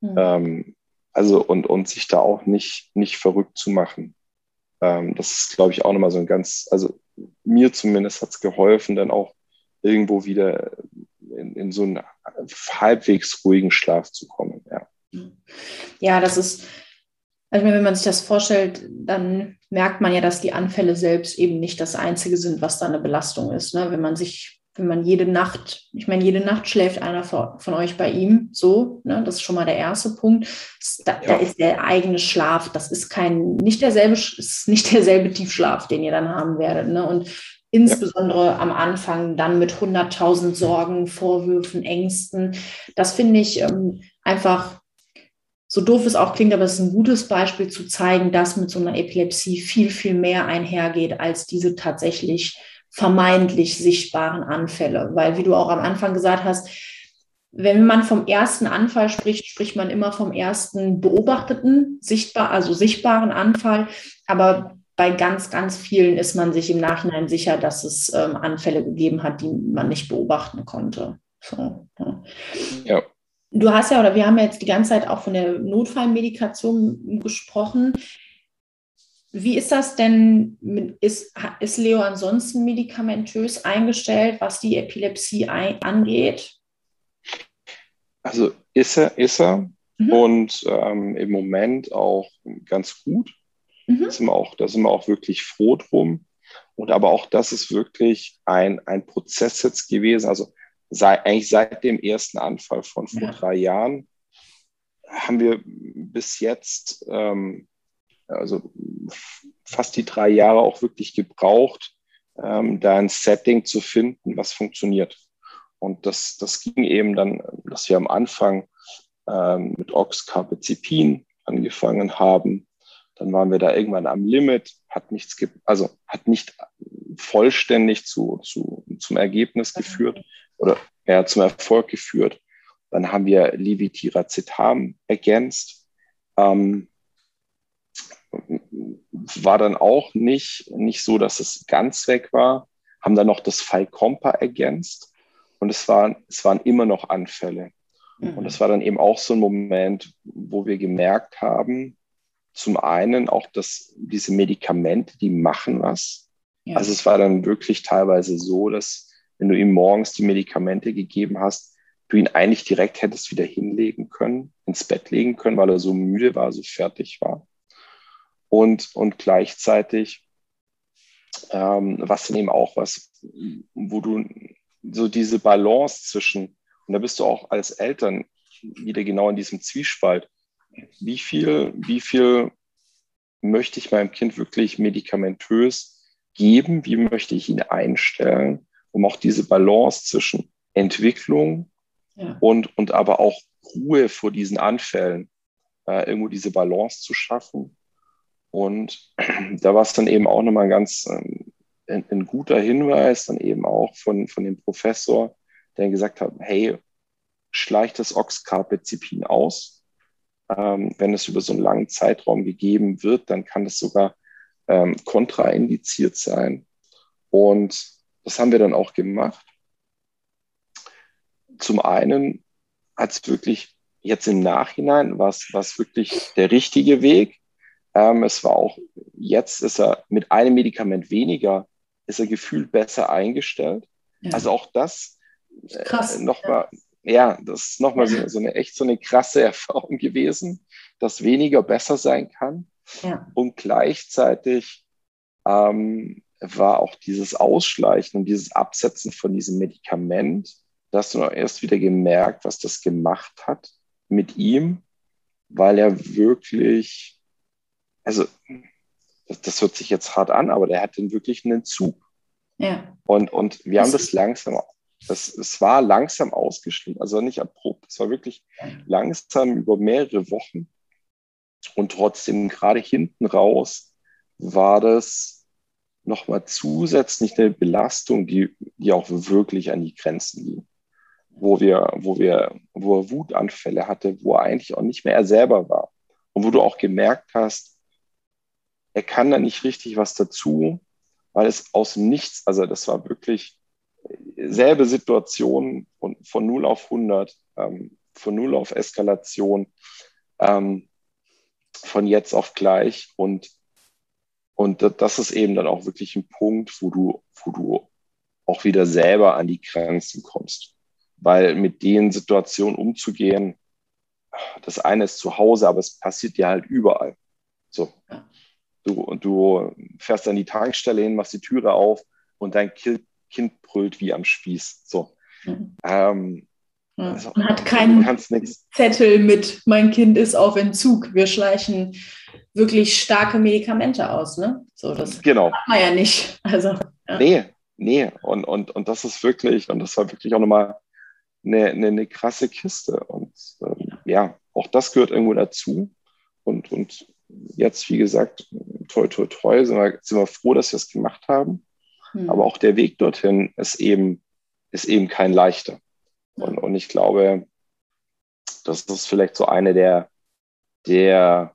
Mhm. Ähm, also und, und sich da auch nicht, nicht verrückt zu machen. Ähm, das ist, glaube ich, auch nochmal so ein ganz, also mir zumindest hat es geholfen, dann auch irgendwo wieder in, in so einen halbwegs ruhigen Schlaf zu kommen. Ja, ja das ist, also wenn man sich das vorstellt, dann merkt man ja, dass die Anfälle selbst eben nicht das Einzige sind, was da eine Belastung ist. Ne? Wenn man sich, wenn man jede Nacht, ich meine, jede Nacht schläft einer von euch bei ihm so, ne? das ist schon mal der erste Punkt. Da, ja. da, ist der eigene Schlaf, das ist kein, nicht derselbe, ist nicht derselbe Tiefschlaf, den ihr dann haben werdet. Ne? Und insbesondere ja. am Anfang dann mit 100.000 Sorgen, Vorwürfen, Ängsten. Das finde ich ähm, einfach, so doof es auch klingt, aber es ist ein gutes Beispiel zu zeigen, dass mit so einer Epilepsie viel, viel mehr einhergeht als diese tatsächlich vermeintlich sichtbaren Anfälle. Weil, wie du auch am Anfang gesagt hast, wenn man vom ersten Anfall spricht, spricht man immer vom ersten beobachteten, sichtbar, also sichtbaren Anfall. Aber bei ganz, ganz vielen ist man sich im Nachhinein sicher, dass es ähm, Anfälle gegeben hat, die man nicht beobachten konnte. So, ja. ja. Du hast ja, oder wir haben ja jetzt die ganze Zeit auch von der Notfallmedikation gesprochen. Wie ist das denn? Ist, ist Leo ansonsten medikamentös eingestellt, was die Epilepsie ein, angeht? Also ist er, ist er. Mhm. Und ähm, im Moment auch ganz gut. Mhm. Da, sind wir auch, da sind wir auch wirklich froh drum. Und aber auch das ist wirklich ein, ein Prozess jetzt gewesen. Also sei, eigentlich seit dem ersten Anfall von vor ja. drei Jahren haben wir bis jetzt, ähm, also fast die drei Jahre auch wirklich gebraucht, ähm, da ein Setting zu finden, was funktioniert. Und das, das ging eben dann, dass wir am Anfang ähm, mit Oxcarbazepin angefangen haben, dann waren wir da irgendwann am Limit, hat nichts, also hat nicht vollständig zu, zu, zum Ergebnis geführt oder ja, zum Erfolg geführt. Dann haben wir Levitiracetam ergänzt. Ähm, war dann auch nicht, nicht so, dass es ganz weg war. Haben dann noch das Falcompa ergänzt und es waren, es waren immer noch Anfälle. Mhm. Und es war dann eben auch so ein Moment, wo wir gemerkt haben, zum einen auch, dass diese Medikamente, die machen was. Ja. Also es war dann wirklich teilweise so, dass wenn du ihm morgens die Medikamente gegeben hast, du ihn eigentlich direkt hättest wieder hinlegen können, ins Bett legen können, weil er so müde war, so fertig war. Und, und gleichzeitig, ähm, was dann eben auch was, wo du so diese Balance zwischen, und da bist du auch als Eltern wieder genau in diesem Zwiespalt, wie viel, wie viel möchte ich meinem Kind wirklich medikamentös geben? Wie möchte ich ihn einstellen, um auch diese Balance zwischen Entwicklung ja. und, und aber auch Ruhe vor diesen Anfällen, äh, irgendwo diese Balance zu schaffen. Und <clears throat> da war es dann eben auch nochmal ganz ähm, ein, ein, guter Hinweis, dann eben auch von, von dem Professor, der gesagt hat, hey, schleicht das Oxcarbazepin aus, ähm, wenn es über so einen langen Zeitraum gegeben wird, dann kann es sogar ähm, kontraindiziert sein. Und das haben wir dann auch gemacht. Zum einen hat es wirklich jetzt im Nachhinein was was wirklich der richtige Weg. Ähm, es war auch jetzt ist er mit einem Medikament weniger ist er gefühlt besser eingestellt. Ja. Also auch das äh, nochmal ja ja, das ist nochmal so, so eine echt so eine krasse <laughs> Erfahrung gewesen, dass weniger besser sein kann. Ja. Und gleichzeitig ähm, war auch dieses Ausschleichen und dieses Absetzen von diesem Medikament, da hast du noch erst wieder gemerkt, was das gemacht hat mit ihm, weil er wirklich, also das, das hört sich jetzt hart an, aber der hat den wirklich einen Entzug. Ja. Und, und wir haben das langsam das, es war langsam ausgeschrieben, also nicht abrupt, es war wirklich langsam über mehrere Wochen. Und trotzdem, gerade hinten raus, war das nochmal zusätzlich eine Belastung, die, die auch wirklich an die Grenzen ging. wo wir, wo wir, wo er Wutanfälle hatte, wo er eigentlich auch nicht mehr er selber war. Und wo du auch gemerkt hast, er kann da nicht richtig was dazu, weil es aus dem Nichts, also das war wirklich selbe Situation von, von 0 auf 100, ähm, von 0 auf Eskalation, ähm, von jetzt auf gleich. Und, und das ist eben dann auch wirklich ein Punkt, wo du, wo du auch wieder selber an die Grenzen kommst. Weil mit den Situationen umzugehen, das eine ist zu Hause, aber es passiert dir halt überall. So. Du, du fährst an die Tankstelle hin, machst die Türe auf und dein Kind, brüllt wie am Spieß. So. Mhm. Ähm, also, Man hat keinen Zettel mit, mein Kind ist auf Entzug. Wir schleichen wirklich starke Medikamente aus. Ne? So, das genau. macht man ja nicht. Also, ja. Nee, nee. Und, und, und das ist wirklich, und das war wirklich auch nochmal eine, eine, eine krasse Kiste. Und ähm, ja, auch das gehört irgendwo dazu. Und, und jetzt, wie gesagt, toi, toi, toi, sind wir, sind wir froh, dass wir es gemacht haben. Hm. Aber auch der Weg dorthin ist eben, ist eben kein leichter. Und, und ich glaube, das ist vielleicht so eine der, der,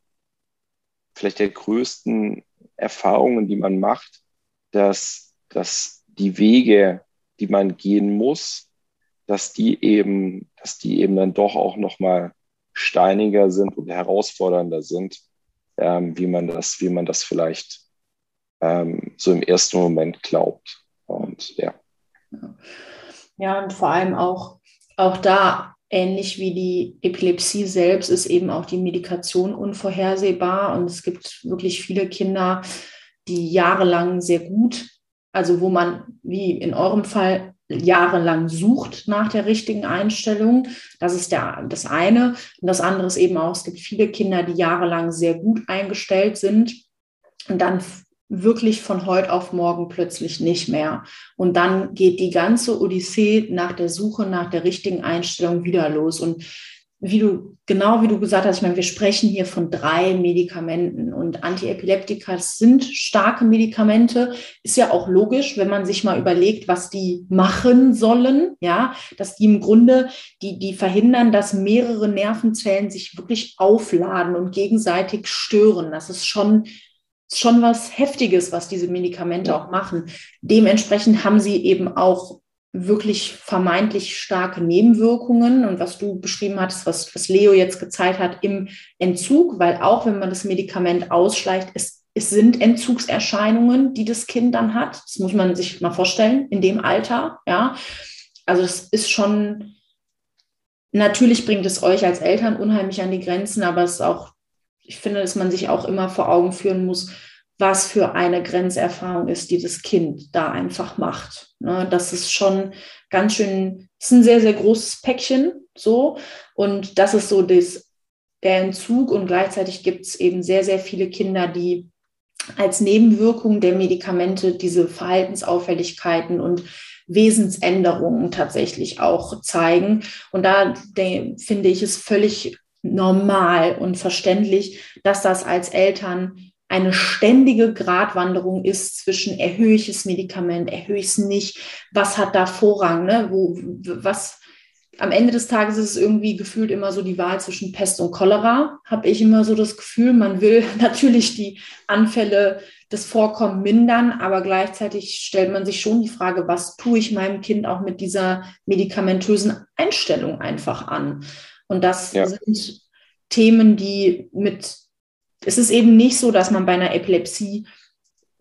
vielleicht der größten Erfahrungen, die man macht, dass, dass die Wege, die man gehen muss, dass die eben, dass die eben dann doch auch nochmal steiniger sind und herausfordernder sind, ähm, wie man das, wie man das vielleicht ähm, so im ersten Moment glaubt. Und ja. Ja, und vor allem auch, auch da, ähnlich wie die Epilepsie selbst, ist eben auch die Medikation unvorhersehbar. Und es gibt wirklich viele Kinder, die jahrelang sehr gut, also wo man, wie in eurem Fall, jahrelang sucht nach der richtigen Einstellung. Das ist der, das eine. Und das andere ist eben auch, es gibt viele Kinder, die jahrelang sehr gut eingestellt sind und dann wirklich von heute auf morgen plötzlich nicht mehr. Und dann geht die ganze Odyssee nach der Suche nach der richtigen Einstellung wieder los. Und wie du, genau wie du gesagt hast, ich meine, wir sprechen hier von drei Medikamenten und Antiepileptika sind starke Medikamente. Ist ja auch logisch, wenn man sich mal überlegt, was die machen sollen, ja, dass die im Grunde, die, die verhindern, dass mehrere Nervenzellen sich wirklich aufladen und gegenseitig stören. Das ist schon schon was Heftiges, was diese Medikamente auch machen. Dementsprechend haben sie eben auch wirklich vermeintlich starke Nebenwirkungen und was du beschrieben hattest, was, was Leo jetzt gezeigt hat im Entzug, weil auch wenn man das Medikament ausschleicht, es, es sind Entzugserscheinungen, die das Kind dann hat. Das muss man sich mal vorstellen in dem Alter, ja. Also es ist schon, natürlich bringt es euch als Eltern unheimlich an die Grenzen, aber es ist auch ich finde, dass man sich auch immer vor Augen führen muss, was für eine Grenzerfahrung ist, die das Kind da einfach macht. Ne, das ist schon ganz schön, ist ein sehr, sehr großes Päckchen so. Und das ist so das, der Entzug. Und gleichzeitig gibt es eben sehr, sehr viele Kinder, die als Nebenwirkung der Medikamente diese Verhaltensauffälligkeiten und Wesensänderungen tatsächlich auch zeigen. Und da finde ich es völlig normal und verständlich, dass das als Eltern eine ständige Gratwanderung ist zwischen erhöhe ich das Medikament, erhöhe ich es nicht, was hat da Vorrang, ne? Wo, was am Ende des Tages ist es irgendwie gefühlt immer so die Wahl zwischen Pest und Cholera, habe ich immer so das Gefühl. Man will <laughs> natürlich die Anfälle des Vorkommen mindern, aber gleichzeitig stellt man sich schon die Frage, was tue ich meinem Kind auch mit dieser medikamentösen Einstellung einfach an? Und das ja. sind Themen, die mit, es ist eben nicht so, dass man bei einer Epilepsie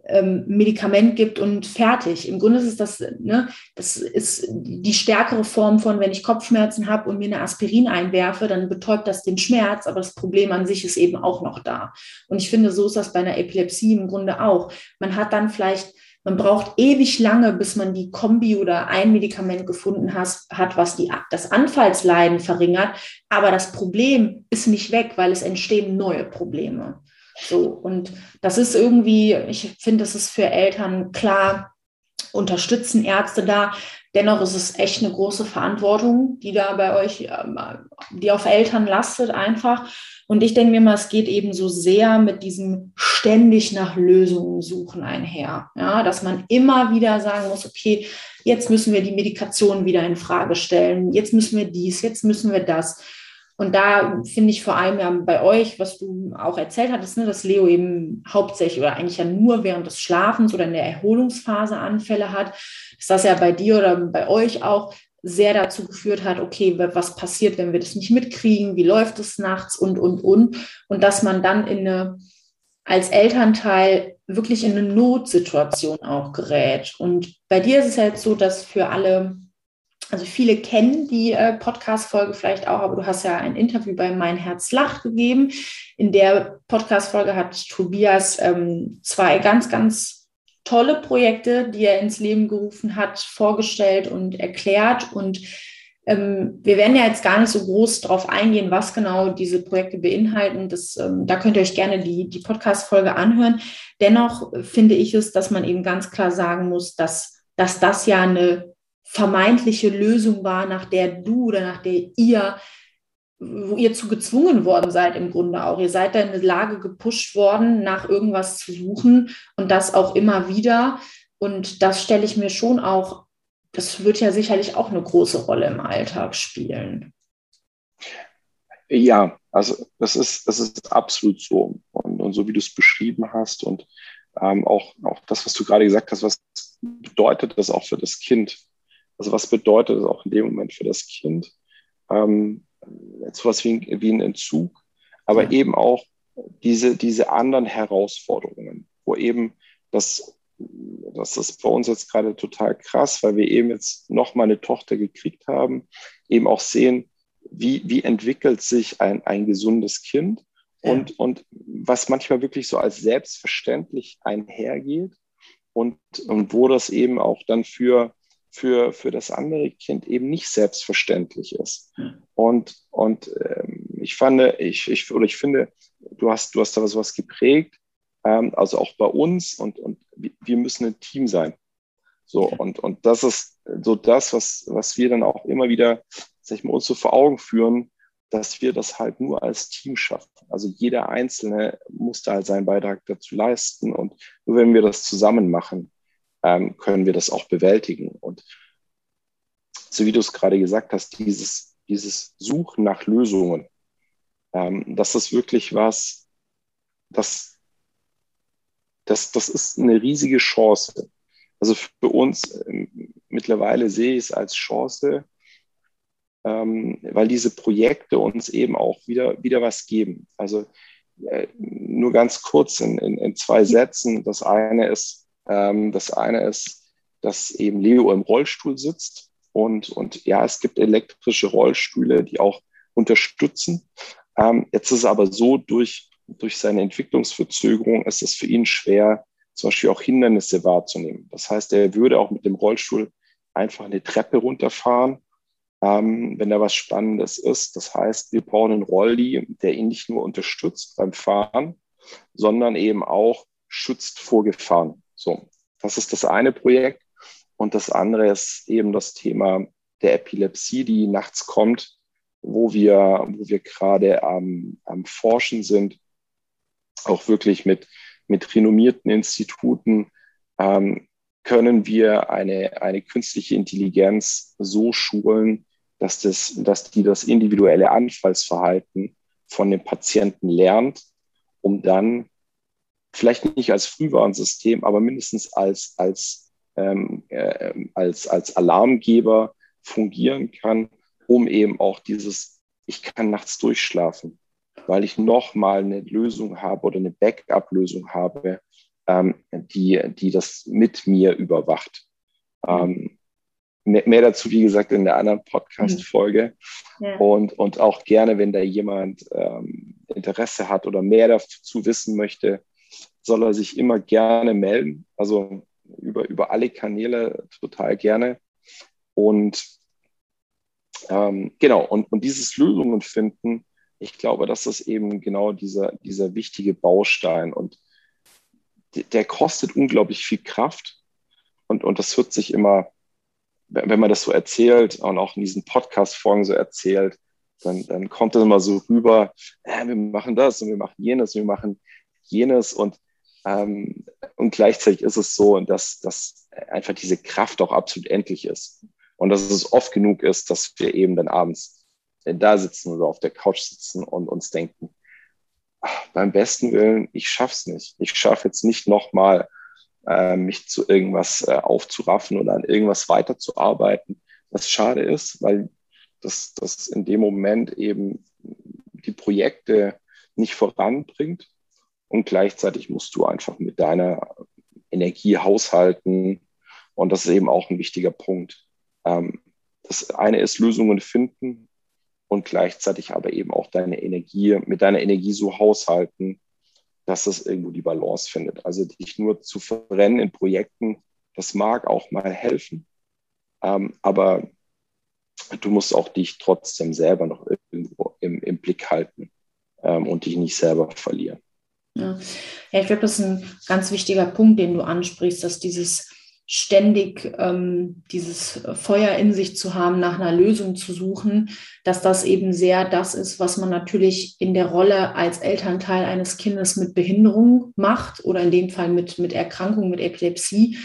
ähm, Medikament gibt und fertig. Im Grunde ist das, ne, das ist die stärkere Form von, wenn ich Kopfschmerzen habe und mir eine Aspirin einwerfe, dann betäubt das den Schmerz, aber das Problem an sich ist eben auch noch da. Und ich finde, so ist das bei einer Epilepsie im Grunde auch. Man hat dann vielleicht man braucht ewig lange, bis man die Kombi oder ein Medikament gefunden hat, was die, das Anfallsleiden verringert. Aber das Problem ist nicht weg, weil es entstehen neue Probleme. So, und das ist irgendwie, ich finde, das ist für Eltern klar, unterstützen Ärzte da. Dennoch ist es echt eine große Verantwortung, die da bei euch, ähm, die auf Eltern lastet einfach. Und ich denke mir mal, es geht eben so sehr mit diesem ständig nach Lösungen suchen einher. Ja, dass man immer wieder sagen muss, okay, jetzt müssen wir die Medikation wieder in Frage stellen, jetzt müssen wir dies, jetzt müssen wir das. Und da finde ich vor allem ja bei euch, was du auch erzählt hattest, ne, dass Leo eben hauptsächlich oder eigentlich ja nur während des Schlafens oder in der Erholungsphase Anfälle hat, dass das ja bei dir oder bei euch auch sehr dazu geführt hat, okay, was passiert, wenn wir das nicht mitkriegen, wie läuft es nachts und, und, und. Und dass man dann in eine, als Elternteil wirklich in eine Notsituation auch gerät. Und bei dir ist es halt so, dass für alle, also viele kennen die äh, Podcast-Folge vielleicht auch, aber du hast ja ein Interview bei Mein Herz lacht gegeben. In der Podcast-Folge hat Tobias ähm, zwei ganz, ganz tolle Projekte, die er ins Leben gerufen hat, vorgestellt und erklärt. Und ähm, wir werden ja jetzt gar nicht so groß darauf eingehen, was genau diese Projekte beinhalten. Das, ähm, da könnt ihr euch gerne die, die Podcast-Folge anhören. Dennoch finde ich es, dass man eben ganz klar sagen muss, dass, dass das ja eine vermeintliche Lösung war, nach der du oder nach der ihr wo ihr zu gezwungen worden seid im Grunde auch. Ihr seid da in eine Lage gepusht worden, nach irgendwas zu suchen und das auch immer wieder. Und das stelle ich mir schon auch, das wird ja sicherlich auch eine große Rolle im Alltag spielen. Ja, also das ist, das ist absolut so. Und, und so wie du es beschrieben hast und ähm, auch, auch das, was du gerade gesagt hast, was bedeutet das auch für das Kind? Also was bedeutet das auch in dem Moment für das Kind? Ähm, etwas wie, wie ein Entzug, aber ja. eben auch diese, diese anderen Herausforderungen, wo eben das, das ist bei uns jetzt gerade total krass, weil wir eben jetzt noch mal eine Tochter gekriegt haben, eben auch sehen, wie, wie entwickelt sich ein, ein gesundes Kind und, ja. und was manchmal wirklich so als selbstverständlich einhergeht und, und wo das eben auch dann für für, für das andere Kind eben nicht selbstverständlich ist. Und, und ähm, ich fand, ich, ich, oder ich finde, du hast, du hast da was geprägt, ähm, also auch bei uns und, und wir müssen ein Team sein. So, und, und das ist so das, was, was wir dann auch immer wieder, sag ich mal, uns so vor Augen führen, dass wir das halt nur als Team schaffen. Also jeder Einzelne muss da halt seinen Beitrag dazu leisten. Und nur wenn wir das zusammen machen, ähm, können wir das auch bewältigen. Und so wie du es gerade gesagt hast, dieses, dieses Suchen nach Lösungen, ähm, das ist wirklich was, das, das, das ist eine riesige Chance. Also für uns ähm, mittlerweile sehe ich es als Chance, ähm, weil diese Projekte uns eben auch wieder, wieder was geben. Also äh, nur ganz kurz in, in, in zwei Sätzen. Das eine ist, ähm, das eine ist, dass eben Leo im Rollstuhl sitzt und, und ja, es gibt elektrische Rollstühle, die auch unterstützen. Ähm, jetzt ist es aber so, durch, durch seine Entwicklungsverzögerung ist es für ihn schwer, zum Beispiel auch Hindernisse wahrzunehmen. Das heißt, er würde auch mit dem Rollstuhl einfach eine Treppe runterfahren, ähm, wenn da was Spannendes ist. Das heißt, wir brauchen einen Rolli, der ihn nicht nur unterstützt beim Fahren, sondern eben auch schützt vor Gefahren. So, das ist das eine Projekt. Und das andere ist eben das Thema der Epilepsie, die nachts kommt, wo wir, wo wir gerade am, am Forschen sind, auch wirklich mit, mit renommierten Instituten, ähm, können wir eine, eine künstliche Intelligenz so schulen, dass, das, dass die das individuelle Anfallsverhalten von dem Patienten lernt, um dann vielleicht nicht als Frühwarnsystem, aber mindestens als, als, ähm, äh, als, als Alarmgeber fungieren kann, um eben auch dieses, ich kann nachts durchschlafen, weil ich nochmal eine Lösung habe oder eine Backup-Lösung habe, ähm, die, die das mit mir überwacht. Ähm, mehr, mehr, dazu, wie gesagt, in der anderen Podcast-Folge. Mhm. Ja. Und, und auch gerne, wenn da jemand ähm, Interesse hat oder mehr dazu wissen möchte, soll er sich immer gerne melden. Also über, über alle Kanäle total gerne. Und ähm, genau, und, und dieses Lösungen finden, ich glaube, das ist eben genau dieser, dieser wichtige Baustein. Und der kostet unglaublich viel Kraft. Und, und das wird sich immer, wenn man das so erzählt und auch in diesen Podcast-Folgen so erzählt, dann, dann kommt das immer so rüber, äh, wir machen das und wir machen jenes, wir machen jenes und, ähm, und gleichzeitig ist es so, dass, dass einfach diese Kraft auch absolut endlich ist und dass es oft genug ist, dass wir eben dann abends da sitzen oder auf der Couch sitzen und uns denken, ach, beim besten Willen, ich schaff's nicht. Ich schaffe jetzt nicht nochmal, äh, mich zu irgendwas äh, aufzuraffen oder an irgendwas weiterzuarbeiten, was schade ist, weil das, das in dem Moment eben die Projekte nicht voranbringt. Und gleichzeitig musst du einfach mit deiner Energie haushalten. Und das ist eben auch ein wichtiger Punkt. Ähm, das eine ist Lösungen finden und gleichzeitig aber eben auch deine Energie, mit deiner Energie so haushalten, dass das irgendwo die Balance findet. Also dich nur zu verrennen in Projekten, das mag auch mal helfen. Ähm, aber du musst auch dich trotzdem selber noch irgendwo im, im Blick halten ähm, und dich nicht selber verlieren. Ja, ja ich glaube, das ist ein ganz wichtiger Punkt, den du ansprichst, dass dieses ständig ähm, dieses Feuer in sich zu haben, nach einer Lösung zu suchen, dass das eben sehr das ist, was man natürlich in der Rolle als Elternteil eines Kindes mit Behinderung macht oder in dem Fall mit, mit Erkrankung, mit Epilepsie,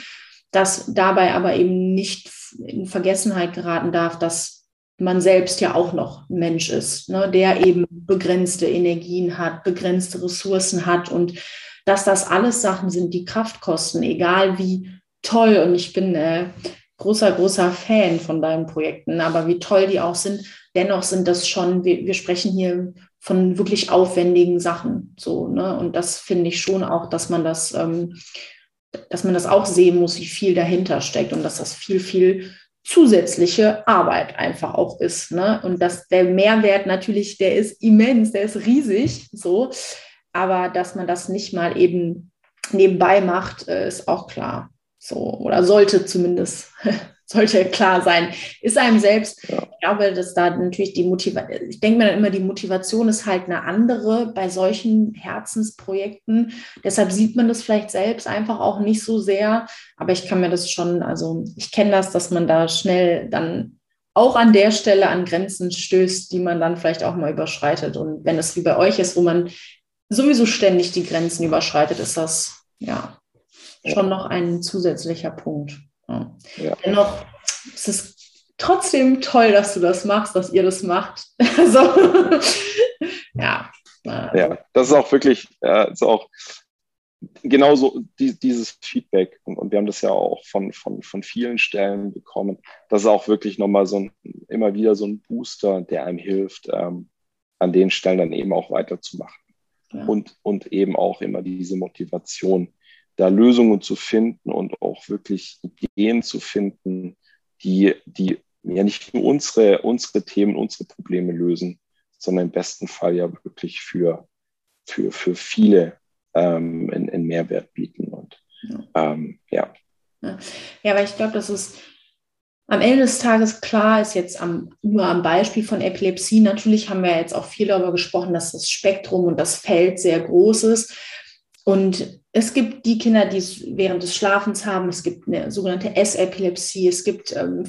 dass dabei aber eben nicht in Vergessenheit geraten darf, dass man selbst ja auch noch ein Mensch ist, ne, der eben begrenzte Energien hat, begrenzte Ressourcen hat und dass das alles Sachen sind, die Kraft kosten, egal wie toll. Und ich bin äh, großer, großer Fan von deinen Projekten, aber wie toll die auch sind, dennoch sind das schon, wir, wir sprechen hier von wirklich aufwendigen Sachen. So, ne? Und das finde ich schon auch, dass man das ähm, dass man das auch sehen muss, wie viel dahinter steckt und dass das viel, viel zusätzliche Arbeit einfach auch ist. Ne? Und dass der Mehrwert natürlich, der ist immens, der ist riesig, so. Aber dass man das nicht mal eben nebenbei macht, äh, ist auch klar. So, oder sollte zumindest <laughs> sollte klar sein, ist einem selbst. Ja. Ich glaube, dass da natürlich die Motivation, ich denke mir dann immer, die Motivation ist halt eine andere bei solchen Herzensprojekten. Deshalb sieht man das vielleicht selbst einfach auch nicht so sehr. Aber ich kann mir das schon, also ich kenne das, dass man da schnell dann auch an der Stelle an Grenzen stößt, die man dann vielleicht auch mal überschreitet. Und wenn es wie bei euch ist, wo man sowieso ständig die Grenzen überschreitet, ist das ja schon noch ein zusätzlicher Punkt. Ja. Dennoch ist es trotzdem toll, dass du das machst, dass ihr das macht. <laughs> Also, ja. Ja, das ist auch wirklich, äh, ist auch genauso die, dieses Feedback. Und, und, wir haben das ja auch von, von, von vielen Stellen bekommen. Das ist auch wirklich nochmal so ein, immer wieder so ein Booster, der einem hilft, ähm, an den Stellen dann eben auch weiterzumachen. Ja. Und, und eben auch immer diese Motivation, da Lösungen zu finden und auch wirklich Ideen zu finden, die, die ja nicht nur unsere, unsere Themen, unsere Probleme lösen, sondern im besten Fall ja wirklich für, für, für viele ähm, einen, einen Mehrwert bieten. Und ähm, ja. ja. Ja, aber ich glaube, das ist am Ende des Tages klar, ist jetzt am, nur am Beispiel von Epilepsie. Natürlich haben wir jetzt auch viel darüber gesprochen, dass das Spektrum und das Feld sehr groß ist. Und es gibt die Kinder, die es während des Schlafens haben. Es gibt eine sogenannte S-Epilepsie. Es gibt ähm,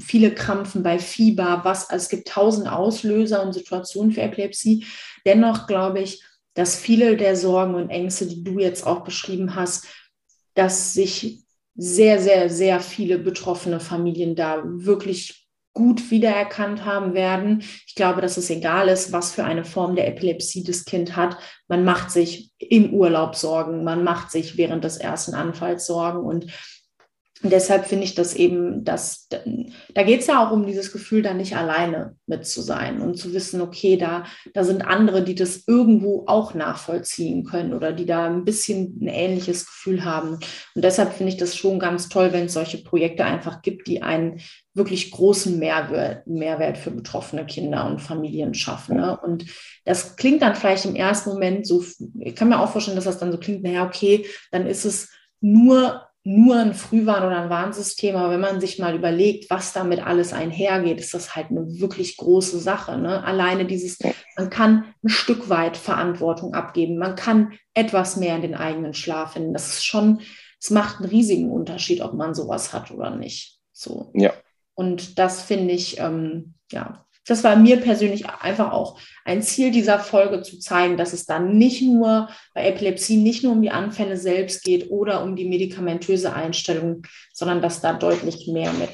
viele Krampfen bei Fieber. Was, also es gibt tausend Auslöser und Situationen für Epilepsie. Dennoch glaube ich, dass viele der Sorgen und Ängste, die du jetzt auch beschrieben hast, dass sich sehr, sehr, sehr viele betroffene Familien da wirklich gut wiedererkannt haben werden. Ich glaube, dass es egal ist, was für eine Form der Epilepsie das Kind hat. Man macht sich im Urlaub Sorgen, man macht sich während des ersten Anfalls Sorgen und und deshalb finde ich das eben, dass da geht es ja auch um dieses Gefühl, da nicht alleine mit zu sein und zu wissen, okay, da, da sind andere, die das irgendwo auch nachvollziehen können oder die da ein bisschen ein ähnliches Gefühl haben. Und deshalb finde ich das schon ganz toll, wenn es solche Projekte einfach gibt, die einen wirklich großen Mehrwert, Mehrwert für betroffene Kinder und Familien schaffen. Ne? Und das klingt dann vielleicht im ersten Moment so, ich kann mir auch vorstellen, dass das dann so klingt, naja, okay, dann ist es nur nur ein Frühwarn- oder ein Warnsystem, aber wenn man sich mal überlegt, was damit alles einhergeht, ist das halt eine wirklich große Sache. Ne? Alleine dieses, man kann ein Stück weit Verantwortung abgeben, man kann etwas mehr in den eigenen Schlaf finden. Das ist schon, es macht einen riesigen Unterschied, ob man sowas hat oder nicht. So. Ja. Und das finde ich, ähm, ja, das war mir persönlich einfach auch ein Ziel dieser Folge zu zeigen, dass es dann nicht nur bei Epilepsie nicht nur um die Anfälle selbst geht oder um die medikamentöse Einstellung, sondern dass da deutlich mehr mit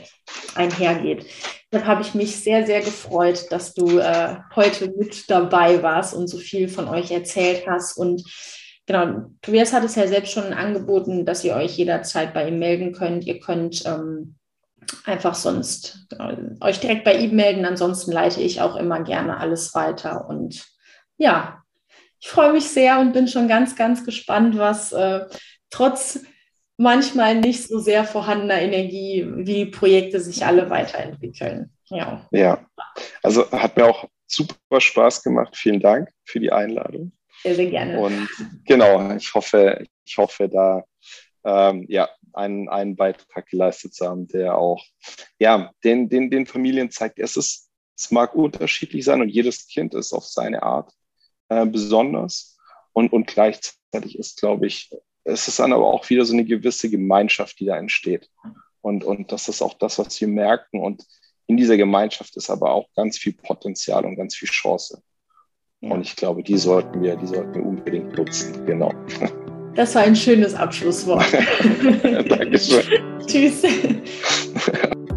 einhergeht. Deshalb habe ich mich sehr, sehr gefreut, dass du äh, heute mit dabei warst und so viel von euch erzählt hast. Und genau, Tobias hat es ja selbst schon angeboten, dass ihr euch jederzeit bei ihm melden könnt. Ihr könnt ähm, einfach sonst äh, euch direkt bei ihm melden. Ansonsten leite ich auch immer gerne alles weiter. Und ja, ich freue mich sehr und bin schon ganz, ganz gespannt, was äh, trotz manchmal nicht so sehr vorhandener Energie, wie Projekte sich alle weiterentwickeln. Ja. ja, also hat mir auch super Spaß gemacht. Vielen Dank für die Einladung. Sehr, sehr gerne. Und genau, ich hoffe, ich hoffe, da ähm, ja, einen, einen Beitrag geleistet zu haben, der auch ja, den, den, den Familien zeigt, es, ist, es mag unterschiedlich sein und jedes Kind ist auf seine Art äh, besonders. Und, und gleichzeitig ist, glaube ich, es ist dann aber auch wieder so eine gewisse Gemeinschaft, die da entsteht. Und, und das ist auch das, was wir merken. Und in dieser Gemeinschaft ist aber auch ganz viel Potenzial und ganz viel Chance. Und ich glaube, die sollten wir, die sollten wir unbedingt nutzen. Genau. <laughs> Das war ein schönes Abschlusswort. <laughs> Dankeschön. Tschüss. <laughs>